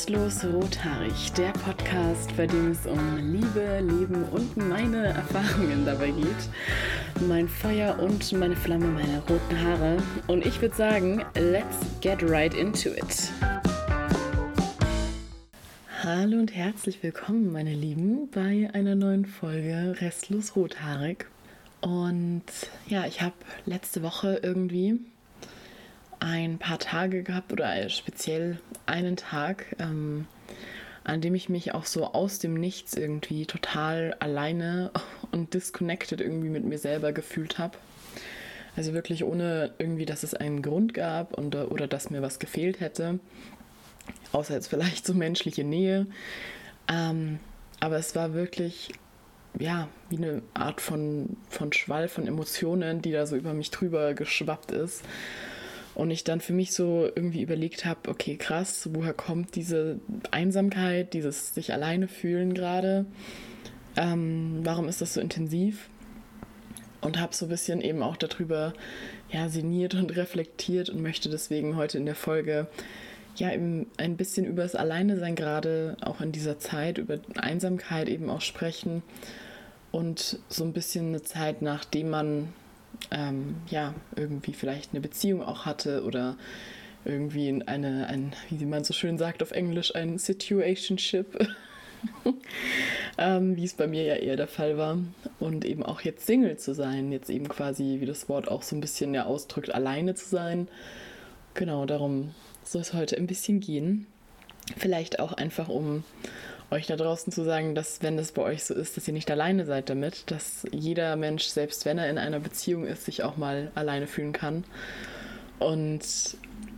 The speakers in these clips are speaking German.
Restlos Rothaarig, der Podcast, bei dem es um Liebe, Leben und meine Erfahrungen dabei geht. Mein Feuer und meine Flamme, meine roten Haare. Und ich würde sagen, let's get right into it. Hallo und herzlich willkommen, meine Lieben, bei einer neuen Folge Restlos Rothaarig. Und ja, ich habe letzte Woche irgendwie ein paar Tage gehabt oder speziell einen Tag, ähm, an dem ich mich auch so aus dem Nichts irgendwie total alleine und disconnected irgendwie mit mir selber gefühlt habe. Also wirklich ohne irgendwie, dass es einen Grund gab und, oder dass mir was gefehlt hätte. Außer jetzt vielleicht so menschliche Nähe. Ähm, aber es war wirklich, ja, wie eine Art von, von Schwall von Emotionen, die da so über mich drüber geschwappt ist. Und ich dann für mich so irgendwie überlegt habe, okay, krass, woher kommt diese Einsamkeit, dieses sich alleine fühlen gerade? Ähm, warum ist das so intensiv? Und habe so ein bisschen eben auch darüber ja, sinniert und reflektiert und möchte deswegen heute in der Folge ja eben ein bisschen über das Alleine sein, gerade auch in dieser Zeit, über Einsamkeit eben auch sprechen und so ein bisschen eine Zeit, nachdem man ähm, ja, irgendwie vielleicht eine Beziehung auch hatte oder irgendwie eine, ein, wie man so schön sagt auf Englisch, ein Situationship, ähm, wie es bei mir ja eher der Fall war. Und eben auch jetzt Single zu sein, jetzt eben quasi, wie das Wort auch so ein bisschen ja ausdrückt, alleine zu sein. Genau, darum soll es heute ein bisschen gehen. Vielleicht auch einfach um euch da draußen zu sagen, dass wenn das bei euch so ist, dass ihr nicht alleine seid damit, dass jeder Mensch, selbst wenn er in einer Beziehung ist, sich auch mal alleine fühlen kann. Und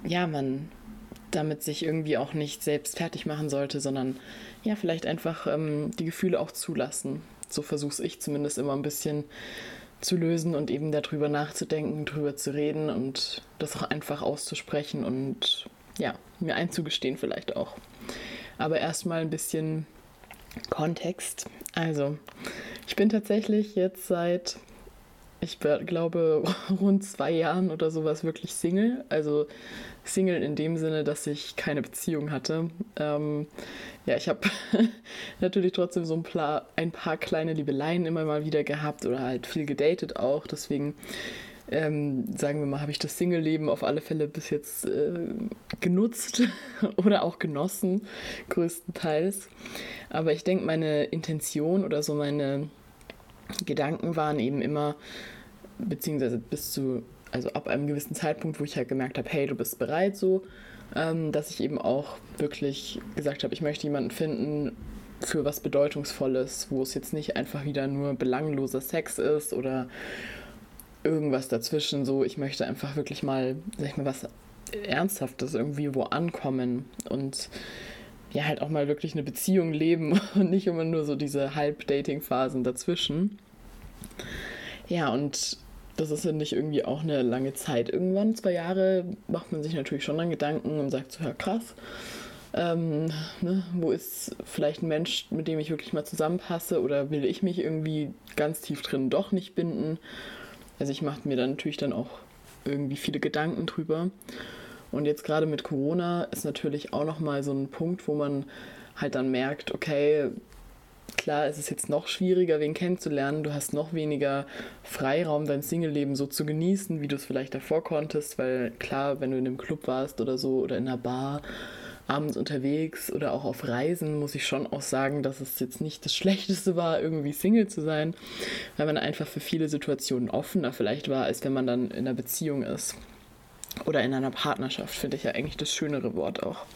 ja, man damit sich irgendwie auch nicht selbst fertig machen sollte, sondern ja, vielleicht einfach ähm, die Gefühle auch zulassen. So versuche ich zumindest immer ein bisschen zu lösen und eben darüber nachzudenken, darüber zu reden und das auch einfach auszusprechen und ja, mir einzugestehen vielleicht auch. Aber erstmal ein bisschen Kontext. Also, ich bin tatsächlich jetzt seit, ich glaube, rund zwei Jahren oder sowas wirklich Single. Also Single in dem Sinne, dass ich keine Beziehung hatte. Ähm, ja, ich habe natürlich trotzdem so ein paar, ein paar kleine Liebeleien immer mal wieder gehabt oder halt viel gedatet auch. Deswegen ähm, sagen wir mal, habe ich das Single-Leben auf alle Fälle bis jetzt äh, genutzt oder auch genossen, größtenteils. Aber ich denke, meine Intention oder so meine Gedanken waren eben immer, beziehungsweise bis zu, also ab einem gewissen Zeitpunkt, wo ich halt gemerkt habe, hey, du bist bereit so, ähm, dass ich eben auch wirklich gesagt habe, ich möchte jemanden finden, für was Bedeutungsvolles, wo es jetzt nicht einfach wieder nur belangloser Sex ist oder irgendwas dazwischen. So, ich möchte einfach wirklich mal, sag ich mal, was Ernsthaftes irgendwie wo ankommen und ja, halt auch mal wirklich eine Beziehung leben und nicht immer nur so diese Halb-Dating-Phasen dazwischen. Ja, und das ist ja nicht irgendwie auch eine lange Zeit. Irgendwann, zwei Jahre, macht man sich natürlich schon dann Gedanken und sagt so, ja krass, ähm, ne, wo ist vielleicht ein Mensch, mit dem ich wirklich mal zusammenpasse oder will ich mich irgendwie ganz tief drin doch nicht binden? Also ich mache mir dann natürlich dann auch irgendwie viele Gedanken drüber. Und jetzt gerade mit Corona ist natürlich auch nochmal so ein Punkt, wo man halt dann merkt, okay, klar, es ist jetzt noch schwieriger, wen kennenzulernen. Du hast noch weniger Freiraum, dein Single-Leben so zu genießen, wie du es vielleicht davor konntest, weil klar, wenn du in einem Club warst oder so oder in einer Bar, abends unterwegs oder auch auf Reisen, muss ich schon auch sagen, dass es jetzt nicht das Schlechteste war, irgendwie Single zu sein, weil man einfach für viele Situationen offener vielleicht war, als wenn man dann in einer Beziehung ist. Oder in einer Partnerschaft, finde ich ja eigentlich das schönere Wort auch.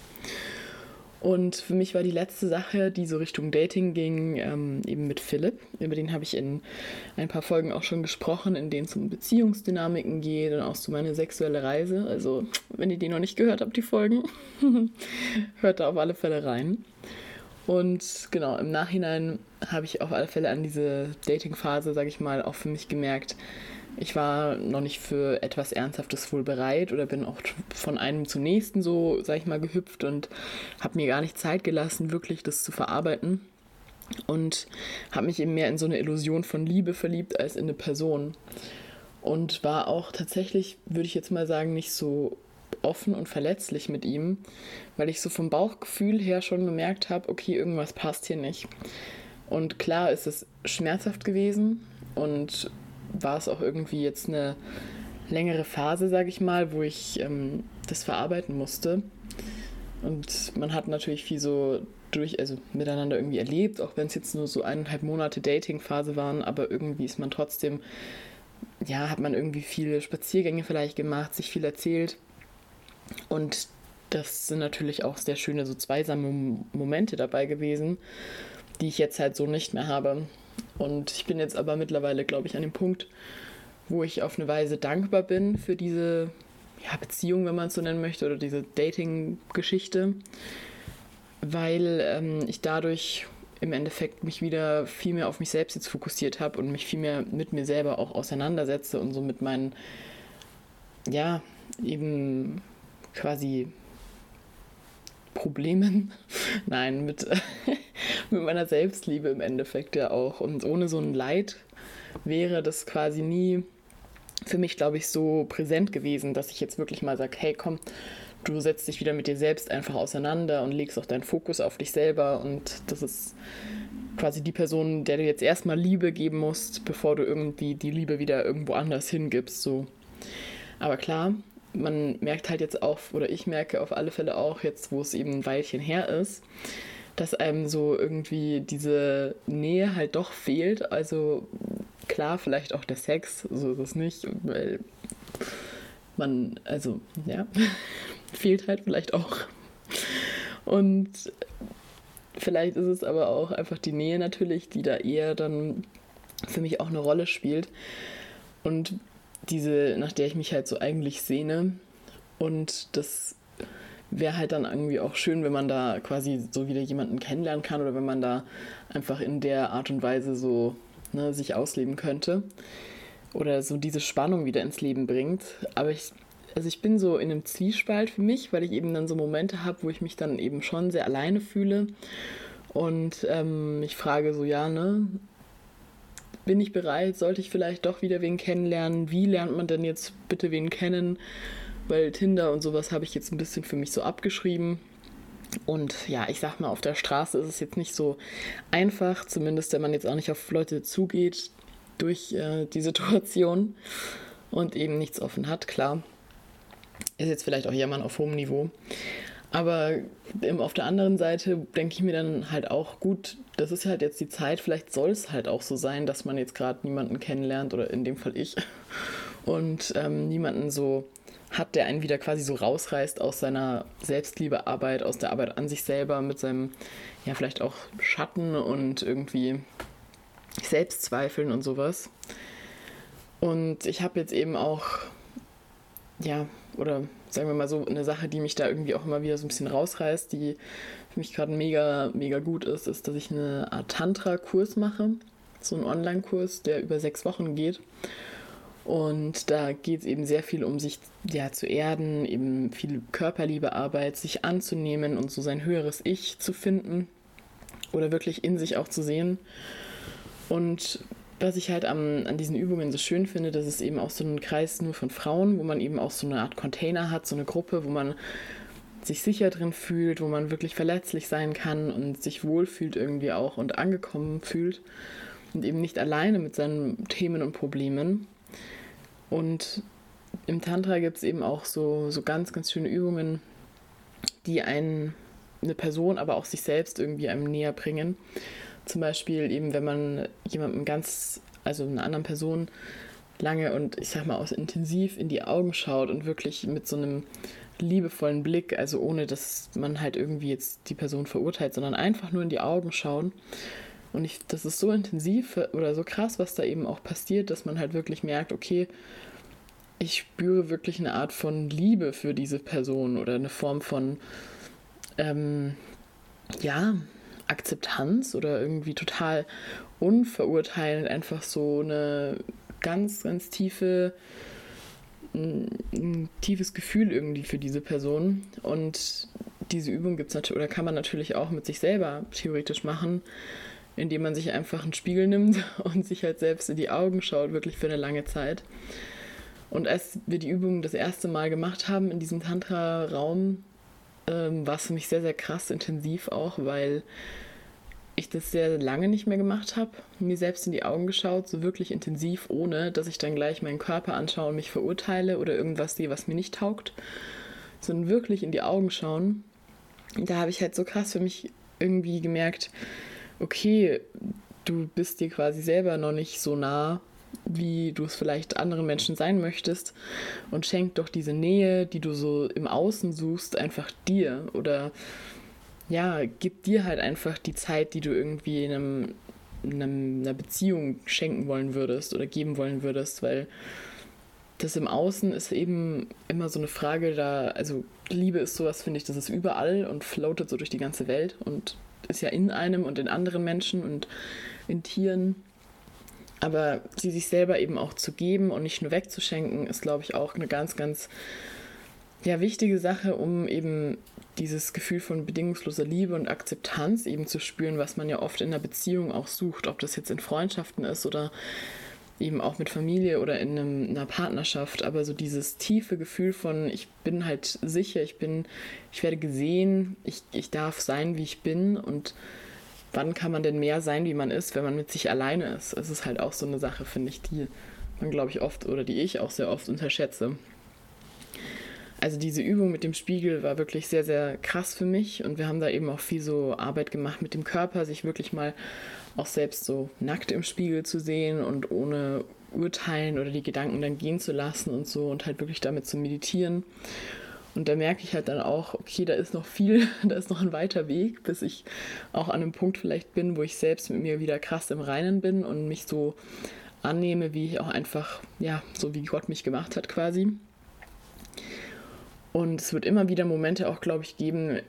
Und für mich war die letzte Sache, die so Richtung Dating ging, ähm, eben mit Philipp. Über den habe ich in ein paar Folgen auch schon gesprochen, in denen es um Beziehungsdynamiken geht und auch so meine sexuelle Reise. Also, wenn ihr die noch nicht gehört habt, die Folgen, hört da auf alle Fälle rein. Und genau, im Nachhinein habe ich auf alle Fälle an diese Dating-Phase, sage ich mal, auch für mich gemerkt, ich war noch nicht für etwas Ernsthaftes wohl bereit oder bin auch von einem zum nächsten so, sag ich mal, gehüpft und habe mir gar nicht Zeit gelassen, wirklich das zu verarbeiten. Und habe mich eben mehr in so eine Illusion von Liebe verliebt als in eine Person. Und war auch tatsächlich, würde ich jetzt mal sagen, nicht so offen und verletzlich mit ihm, weil ich so vom Bauchgefühl her schon gemerkt habe, okay, irgendwas passt hier nicht. Und klar ist es schmerzhaft gewesen und war es auch irgendwie jetzt eine längere Phase, sage ich mal, wo ich ähm, das verarbeiten musste. Und man hat natürlich viel so durch, also miteinander irgendwie erlebt, auch wenn es jetzt nur so eineinhalb Monate Dating-Phase waren, aber irgendwie ist man trotzdem, ja, hat man irgendwie viele Spaziergänge vielleicht gemacht, sich viel erzählt. Und das sind natürlich auch sehr schöne, so zweisame Momente dabei gewesen, die ich jetzt halt so nicht mehr habe. Und ich bin jetzt aber mittlerweile, glaube ich, an dem Punkt, wo ich auf eine Weise dankbar bin für diese ja, Beziehung, wenn man es so nennen möchte, oder diese Dating-Geschichte, weil ähm, ich dadurch im Endeffekt mich wieder viel mehr auf mich selbst jetzt fokussiert habe und mich viel mehr mit mir selber auch auseinandersetze und so mit meinen, ja, eben quasi Problemen, nein, mit, mit meiner Selbstliebe im Endeffekt ja auch. Und ohne so ein Leid wäre das quasi nie für mich, glaube ich, so präsent gewesen, dass ich jetzt wirklich mal sage, hey, komm, du setzt dich wieder mit dir selbst einfach auseinander und legst auch deinen Fokus auf dich selber und das ist quasi die Person, der du jetzt erstmal Liebe geben musst, bevor du irgendwie die Liebe wieder irgendwo anders hingibst, so. Aber klar, man merkt halt jetzt auch, oder ich merke auf alle Fälle auch jetzt, wo es eben ein Weilchen her ist, dass einem so irgendwie diese Nähe halt doch fehlt. Also klar, vielleicht auch der Sex, so ist es nicht, weil man, also ja, fehlt halt vielleicht auch. Und vielleicht ist es aber auch einfach die Nähe natürlich, die da eher dann für mich auch eine Rolle spielt. Und diese, nach der ich mich halt so eigentlich sehne. Und das wäre halt dann irgendwie auch schön, wenn man da quasi so wieder jemanden kennenlernen kann oder wenn man da einfach in der Art und Weise so ne, sich ausleben könnte oder so diese Spannung wieder ins Leben bringt. Aber ich, also ich bin so in einem Zwiespalt für mich, weil ich eben dann so Momente habe, wo ich mich dann eben schon sehr alleine fühle und ähm, ich frage so, ja, ne, bin ich bereit? Sollte ich vielleicht doch wieder wen kennenlernen? Wie lernt man denn jetzt bitte wen kennen? Weil Tinder und sowas habe ich jetzt ein bisschen für mich so abgeschrieben. Und ja, ich sag mal, auf der Straße ist es jetzt nicht so einfach, zumindest wenn man jetzt auch nicht auf Leute zugeht durch äh, die Situation und eben nichts offen hat, klar. Ist jetzt vielleicht auch jemand auf hohem Niveau. Aber auf der anderen Seite denke ich mir dann halt auch, gut, das ist halt jetzt die Zeit, vielleicht soll es halt auch so sein, dass man jetzt gerade niemanden kennenlernt oder in dem Fall ich und ähm, niemanden so hat, der einen wieder quasi so rausreißt aus seiner Selbstliebearbeit, aus der Arbeit an sich selber, mit seinem, ja, vielleicht auch Schatten und irgendwie Selbstzweifeln und sowas. Und ich habe jetzt eben auch, ja, oder sagen wir mal so, eine Sache, die mich da irgendwie auch immer wieder so ein bisschen rausreißt, die für mich gerade mega, mega gut ist, ist, dass ich eine Art Tantra-Kurs mache. So einen Online-Kurs, der über sechs Wochen geht. Und da geht es eben sehr viel um sich ja, zu erden, eben viel Körperliebearbeit, sich anzunehmen und so sein höheres Ich zu finden oder wirklich in sich auch zu sehen. Und was ich halt am, an diesen Übungen so schön finde, dass es eben auch so ein Kreis nur von Frauen, wo man eben auch so eine Art Container hat, so eine Gruppe, wo man sich sicher drin fühlt, wo man wirklich verletzlich sein kann und sich wohlfühlt irgendwie auch und angekommen fühlt und eben nicht alleine mit seinen Themen und Problemen. Und im Tantra gibt es eben auch so, so ganz, ganz schöne Übungen, die einen, eine Person, aber auch sich selbst irgendwie einem näher bringen. Zum Beispiel eben, wenn man jemandem ganz, also einer anderen Person lange und ich sag mal auch intensiv in die Augen schaut und wirklich mit so einem liebevollen Blick, also ohne dass man halt irgendwie jetzt die Person verurteilt, sondern einfach nur in die Augen schauen. Und ich, das ist so intensiv oder so krass, was da eben auch passiert, dass man halt wirklich merkt, okay, ich spüre wirklich eine Art von Liebe für diese Person oder eine Form von, ähm, ja, Akzeptanz oder irgendwie total unverurteilend, einfach so eine ganz, ganz tiefe, ein tiefes Gefühl irgendwie für diese Person. Und diese Übung gibt es natürlich, oder kann man natürlich auch mit sich selber theoretisch machen, indem man sich einfach einen Spiegel nimmt und sich halt selbst in die Augen schaut, wirklich für eine lange Zeit. Und als wir die Übung das erste Mal gemacht haben in diesem Tantra-Raum, ähm, war es für mich sehr, sehr krass intensiv auch, weil ich das sehr lange nicht mehr gemacht habe, mir selbst in die Augen geschaut, so wirklich intensiv, ohne dass ich dann gleich meinen Körper anschaue und mich verurteile oder irgendwas sehe, was mir nicht taugt, sondern wirklich in die Augen schauen. Da habe ich halt so krass für mich irgendwie gemerkt, okay, du bist dir quasi selber noch nicht so nah, wie du es vielleicht anderen Menschen sein möchtest und schenk doch diese Nähe, die du so im Außen suchst, einfach dir oder ja, gib dir halt einfach die Zeit, die du irgendwie in einem, in einem, einer Beziehung schenken wollen würdest oder geben wollen würdest, weil das im Außen ist eben immer so eine Frage da, also Liebe ist sowas, finde ich, das ist überall und floatet so durch die ganze Welt und ist ja in einem und in anderen Menschen und in Tieren. Aber sie sich selber eben auch zu geben und nicht nur wegzuschenken, ist, glaube ich, auch eine ganz, ganz ja, wichtige Sache, um eben dieses Gefühl von bedingungsloser Liebe und Akzeptanz eben zu spüren, was man ja oft in einer Beziehung auch sucht, ob das jetzt in Freundschaften ist oder eben auch mit Familie oder in einem, einer Partnerschaft, aber so dieses tiefe Gefühl von, ich bin halt sicher, ich bin, ich werde gesehen, ich, ich darf sein, wie ich bin und wann kann man denn mehr sein, wie man ist, wenn man mit sich alleine ist? Es ist halt auch so eine Sache, finde ich, die man, glaube ich, oft oder die ich auch sehr oft unterschätze. Also diese Übung mit dem Spiegel war wirklich sehr, sehr krass für mich und wir haben da eben auch viel so Arbeit gemacht mit dem Körper, sich wirklich mal auch selbst so nackt im Spiegel zu sehen und ohne urteilen oder die Gedanken dann gehen zu lassen und so und halt wirklich damit zu meditieren. Und da merke ich halt dann auch, okay, da ist noch viel, da ist noch ein weiter Weg, bis ich auch an einem Punkt vielleicht bin, wo ich selbst mit mir wieder krass im Reinen bin und mich so annehme, wie ich auch einfach, ja, so wie Gott mich gemacht hat quasi. Und es wird immer wieder Momente auch, glaube ich, geben,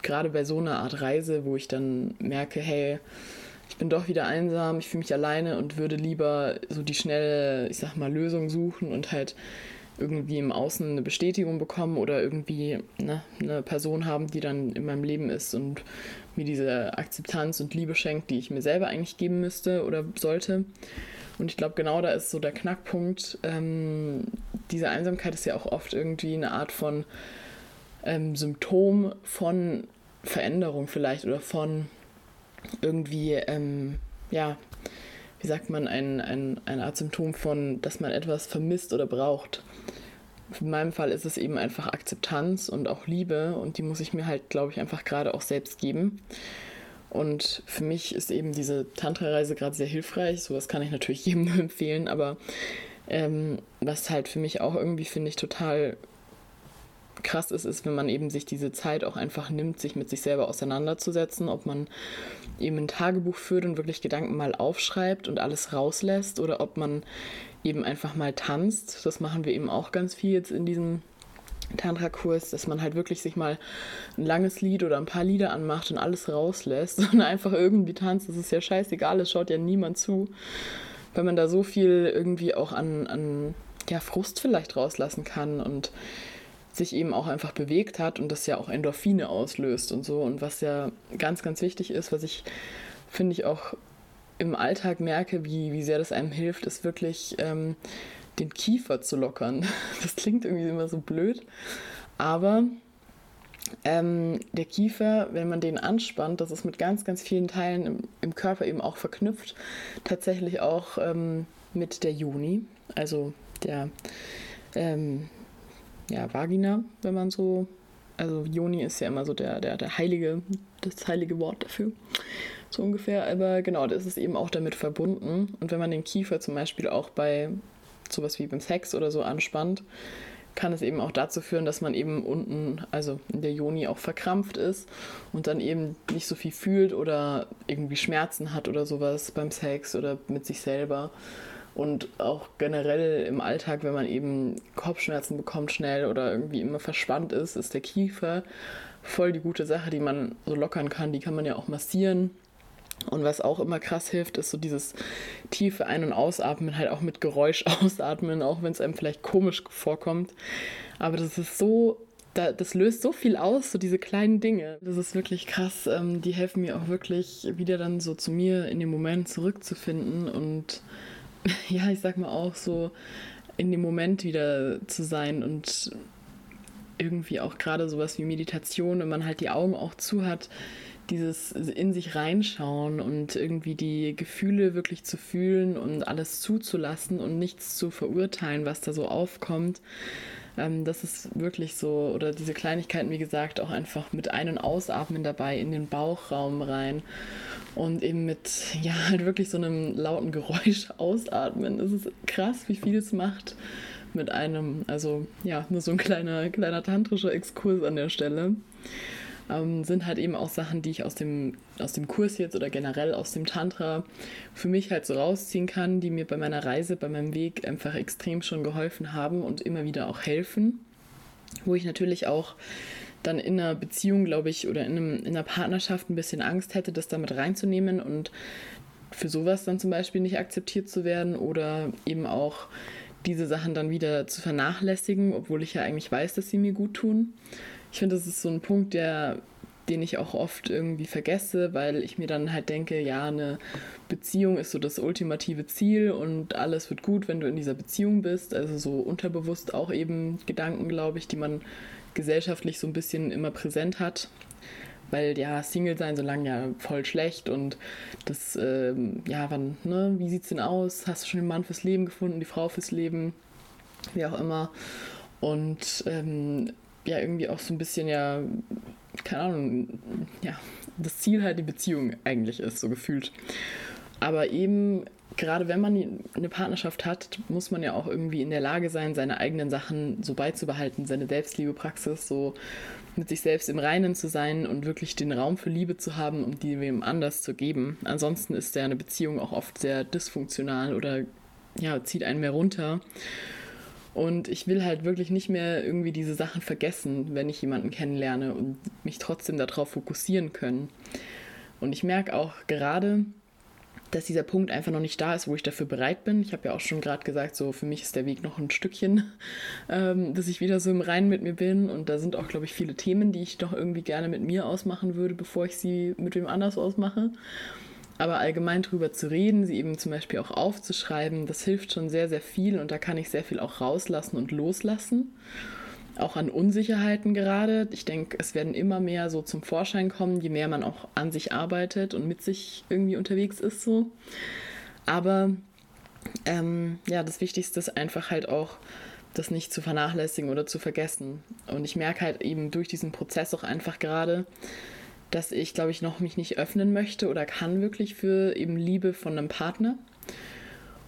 gerade bei so einer Art Reise, wo ich dann merke, hey, ich bin doch wieder einsam, ich fühle mich alleine und würde lieber so die schnelle, ich sag mal, Lösung suchen und halt irgendwie im Außen eine Bestätigung bekommen oder irgendwie ne, eine Person haben, die dann in meinem Leben ist und mir diese Akzeptanz und Liebe schenkt, die ich mir selber eigentlich geben müsste oder sollte. Und ich glaube, genau da ist so der Knackpunkt. Ähm, diese Einsamkeit ist ja auch oft irgendwie eine Art von ähm, Symptom von Veränderung vielleicht oder von irgendwie, ähm, ja, wie sagt man, ein, ein, eine Art Symptom von, dass man etwas vermisst oder braucht. In meinem Fall ist es eben einfach Akzeptanz und auch Liebe und die muss ich mir halt, glaube ich, einfach gerade auch selbst geben. Und für mich ist eben diese Tantra-Reise gerade sehr hilfreich. Sowas kann ich natürlich jedem empfehlen, aber ähm, was halt für mich auch irgendwie, finde ich, total krass ist, ist, wenn man eben sich diese Zeit auch einfach nimmt, sich mit sich selber auseinanderzusetzen, ob man eben ein Tagebuch führt und wirklich Gedanken mal aufschreibt und alles rauslässt oder ob man eben einfach mal tanzt. Das machen wir eben auch ganz viel jetzt in diesem Tantra-Kurs, dass man halt wirklich sich mal ein langes Lied oder ein paar Lieder anmacht und alles rauslässt und einfach irgendwie tanzt. Das ist ja scheißegal, es schaut ja niemand zu. Weil man da so viel irgendwie auch an, an ja, Frust vielleicht rauslassen kann und sich eben auch einfach bewegt hat und das ja auch Endorphine auslöst und so. Und was ja ganz, ganz wichtig ist, was ich finde ich auch im Alltag merke, wie, wie sehr das einem hilft, ist wirklich ähm, den Kiefer zu lockern. Das klingt irgendwie immer so blöd, aber ähm, der Kiefer, wenn man den anspannt, das ist mit ganz, ganz vielen Teilen im, im Körper eben auch verknüpft, tatsächlich auch ähm, mit der Juni, also der ähm, ja, Vagina, wenn man so, also Joni ist ja immer so der, der, der heilige, das heilige Wort dafür so ungefähr. Aber genau, das ist eben auch damit verbunden. Und wenn man den Kiefer zum Beispiel auch bei sowas wie beim Sex oder so anspannt, kann es eben auch dazu führen, dass man eben unten, also in der Joni auch verkrampft ist und dann eben nicht so viel fühlt oder irgendwie Schmerzen hat oder sowas beim Sex oder mit sich selber. Und auch generell im Alltag, wenn man eben Kopfschmerzen bekommt schnell oder irgendwie immer verspannt ist, ist der Kiefer voll die gute Sache, die man so lockern kann. Die kann man ja auch massieren und was auch immer krass hilft, ist so dieses tiefe Ein- und Ausatmen, halt auch mit Geräusch ausatmen, auch wenn es einem vielleicht komisch vorkommt. Aber das ist so, das löst so viel aus, so diese kleinen Dinge. Das ist wirklich krass. Ähm, die helfen mir auch wirklich, wieder dann so zu mir in dem Moment zurückzufinden. Und ja, ich sag mal auch so, in dem Moment wieder zu sein und irgendwie auch gerade sowas wie Meditation, wenn man halt die Augen auch zu hat, dieses in sich reinschauen und irgendwie die Gefühle wirklich zu fühlen und alles zuzulassen und nichts zu verurteilen, was da so aufkommt. Ähm, das ist wirklich so, oder diese Kleinigkeiten, wie gesagt, auch einfach mit Ein- und Ausatmen dabei in den Bauchraum rein und eben mit, ja, halt wirklich so einem lauten Geräusch ausatmen. Es ist krass, wie viel es macht mit einem, also ja, nur so ein kleiner, kleiner tantrischer Exkurs an der Stelle ähm, sind halt eben auch Sachen, die ich aus dem, aus dem Kurs jetzt oder generell aus dem Tantra für mich halt so rausziehen kann, die mir bei meiner Reise, bei meinem Weg einfach extrem schon geholfen haben und immer wieder auch helfen. Wo ich natürlich auch dann in einer Beziehung, glaube ich, oder in, einem, in einer Partnerschaft ein bisschen Angst hätte, das damit reinzunehmen und für sowas dann zum Beispiel nicht akzeptiert zu werden oder eben auch diese Sachen dann wieder zu vernachlässigen, obwohl ich ja eigentlich weiß, dass sie mir gut tun ich finde, das ist so ein Punkt, der, den ich auch oft irgendwie vergesse, weil ich mir dann halt denke, ja, eine Beziehung ist so das ultimative Ziel und alles wird gut, wenn du in dieser Beziehung bist. Also so unterbewusst auch eben Gedanken, glaube ich, die man gesellschaftlich so ein bisschen immer präsent hat. Weil ja, Single sein so lange ja voll schlecht und das, ähm, ja, wann, ne, wie sieht's denn aus? Hast du schon den Mann fürs Leben gefunden, die Frau fürs Leben? Wie auch immer. Und ähm, ja irgendwie auch so ein bisschen ja, keine Ahnung, ja, das Ziel halt die Beziehung eigentlich ist, so gefühlt. Aber eben, gerade wenn man eine Partnerschaft hat, muss man ja auch irgendwie in der Lage sein, seine eigenen Sachen so beizubehalten, seine Selbstliebepraxis so mit sich selbst im Reinen zu sein und wirklich den Raum für Liebe zu haben, um die wem anders zu geben. Ansonsten ist ja eine Beziehung auch oft sehr dysfunktional oder ja, zieht einen mehr runter. Und ich will halt wirklich nicht mehr irgendwie diese Sachen vergessen, wenn ich jemanden kennenlerne und mich trotzdem darauf fokussieren können. Und ich merke auch gerade, dass dieser Punkt einfach noch nicht da ist, wo ich dafür bereit bin. Ich habe ja auch schon gerade gesagt, so für mich ist der Weg noch ein Stückchen, ähm, dass ich wieder so im Reinen mit mir bin. Und da sind auch, glaube ich, viele Themen, die ich doch irgendwie gerne mit mir ausmachen würde, bevor ich sie mit wem anders ausmache. Aber allgemein drüber zu reden, sie eben zum Beispiel auch aufzuschreiben, das hilft schon sehr, sehr viel und da kann ich sehr viel auch rauslassen und loslassen. Auch an Unsicherheiten gerade. Ich denke, es werden immer mehr so zum Vorschein kommen, je mehr man auch an sich arbeitet und mit sich irgendwie unterwegs ist so. Aber ähm, ja, das Wichtigste ist einfach halt auch, das nicht zu vernachlässigen oder zu vergessen. Und ich merke halt eben durch diesen Prozess auch einfach gerade, dass ich, glaube ich, noch mich nicht öffnen möchte oder kann wirklich für eben Liebe von einem Partner.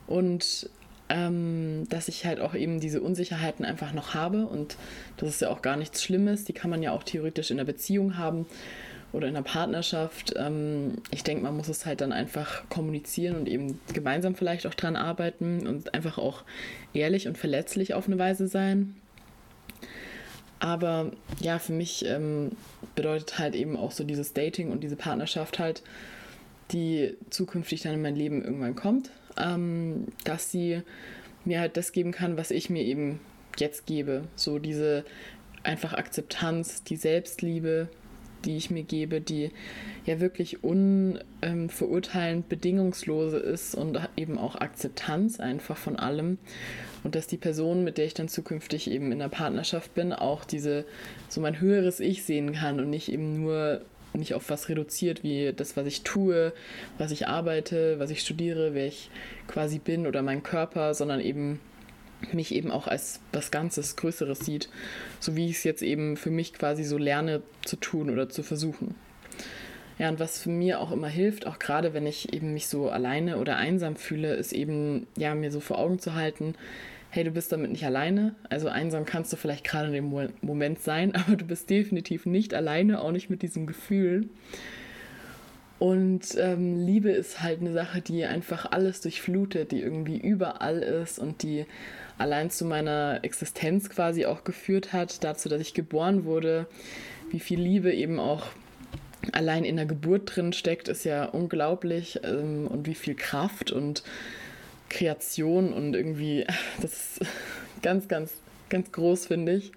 Und ähm, dass ich halt auch eben diese Unsicherheiten einfach noch habe und das ist ja auch gar nichts Schlimmes. Die kann man ja auch theoretisch in einer Beziehung haben oder in einer Partnerschaft. Ähm, ich denke, man muss es halt dann einfach kommunizieren und eben gemeinsam vielleicht auch dran arbeiten und einfach auch ehrlich und verletzlich auf eine Weise sein. Aber ja, für mich ähm, bedeutet halt eben auch so dieses Dating und diese Partnerschaft halt, die zukünftig dann in mein Leben irgendwann kommt, ähm, dass sie mir halt das geben kann, was ich mir eben jetzt gebe. So diese einfach Akzeptanz, die Selbstliebe, die ich mir gebe, die ja wirklich unverurteilend ähm, bedingungslose ist und eben auch Akzeptanz einfach von allem und dass die Person, mit der ich dann zukünftig eben in der Partnerschaft bin, auch diese so mein höheres Ich sehen kann und nicht eben nur nicht auf was reduziert wie das, was ich tue, was ich arbeite, was ich studiere, wer ich quasi bin oder mein Körper, sondern eben mich eben auch als was Ganzes, Größeres sieht, so wie ich es jetzt eben für mich quasi so lerne zu tun oder zu versuchen. Ja, und was für mir auch immer hilft, auch gerade wenn ich eben mich so alleine oder einsam fühle, ist eben, ja, mir so vor Augen zu halten, hey, du bist damit nicht alleine. Also einsam kannst du vielleicht gerade in dem Moment sein, aber du bist definitiv nicht alleine, auch nicht mit diesem Gefühl. Und ähm, Liebe ist halt eine Sache, die einfach alles durchflutet, die irgendwie überall ist und die allein zu meiner Existenz quasi auch geführt hat, dazu, dass ich geboren wurde. Wie viel Liebe eben auch allein in der Geburt drin steckt, ist ja unglaublich ähm, und wie viel Kraft und Kreation und irgendwie, das ist ganz, ganz, ganz groß, finde ich.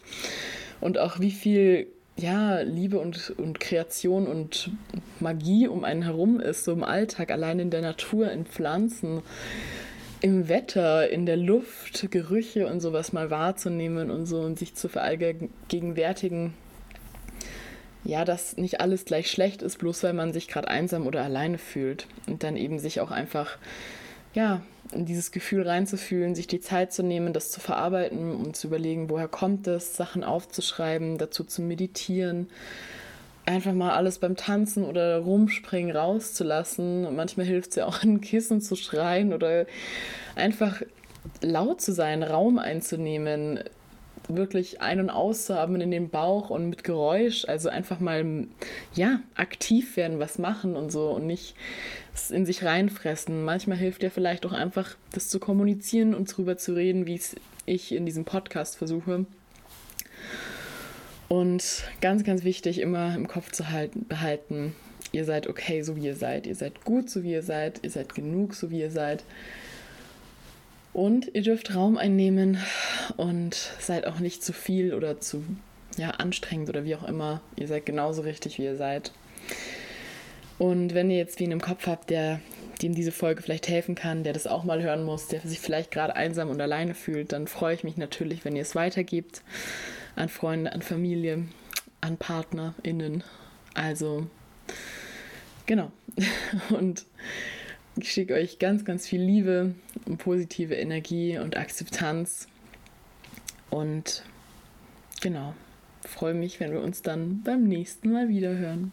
Und auch wie viel ja, Liebe und, und Kreation und Magie um einen herum ist, so im Alltag, allein in der Natur, in Pflanzen. im Wetter, in der Luft, Gerüche und sowas mal wahrzunehmen und so und sich zu verallgegenwärtigen, ja, dass nicht alles gleich schlecht ist, bloß weil man sich gerade einsam oder alleine fühlt. Und dann eben sich auch einfach, ja, in dieses Gefühl reinzufühlen, sich die Zeit zu nehmen, das zu verarbeiten und zu überlegen, woher kommt es, Sachen aufzuschreiben, dazu zu meditieren, einfach mal alles beim Tanzen oder Rumspringen rauszulassen. Und manchmal hilft es ja auch, ein Kissen zu schreien oder einfach laut zu sein, Raum einzunehmen, wirklich ein- und auszuhaben in den Bauch und mit Geräusch, also einfach mal, ja, aktiv werden, was machen und so und nicht in sich reinfressen. Manchmal hilft ja vielleicht auch einfach, das zu kommunizieren und drüber zu reden, wie es ich in diesem Podcast versuche. Und ganz, ganz wichtig, immer im Kopf zu halten, behalten, ihr seid okay, so wie ihr seid. Ihr seid gut, so wie ihr seid. Ihr seid genug, so wie ihr seid. Und ihr dürft Raum einnehmen und seid auch nicht zu viel oder zu ja, anstrengend oder wie auch immer. Ihr seid genauso richtig, wie ihr seid. Und wenn ihr jetzt wen im Kopf habt, der dem diese Folge vielleicht helfen kann, der das auch mal hören muss, der sich vielleicht gerade einsam und alleine fühlt, dann freue ich mich natürlich, wenn ihr es weitergebt an Freunde, an Familie, an PartnerInnen. Also, genau. Und ich schicke euch ganz, ganz viel Liebe und positive Energie und Akzeptanz. Und genau, freue mich, wenn wir uns dann beim nächsten Mal wieder hören.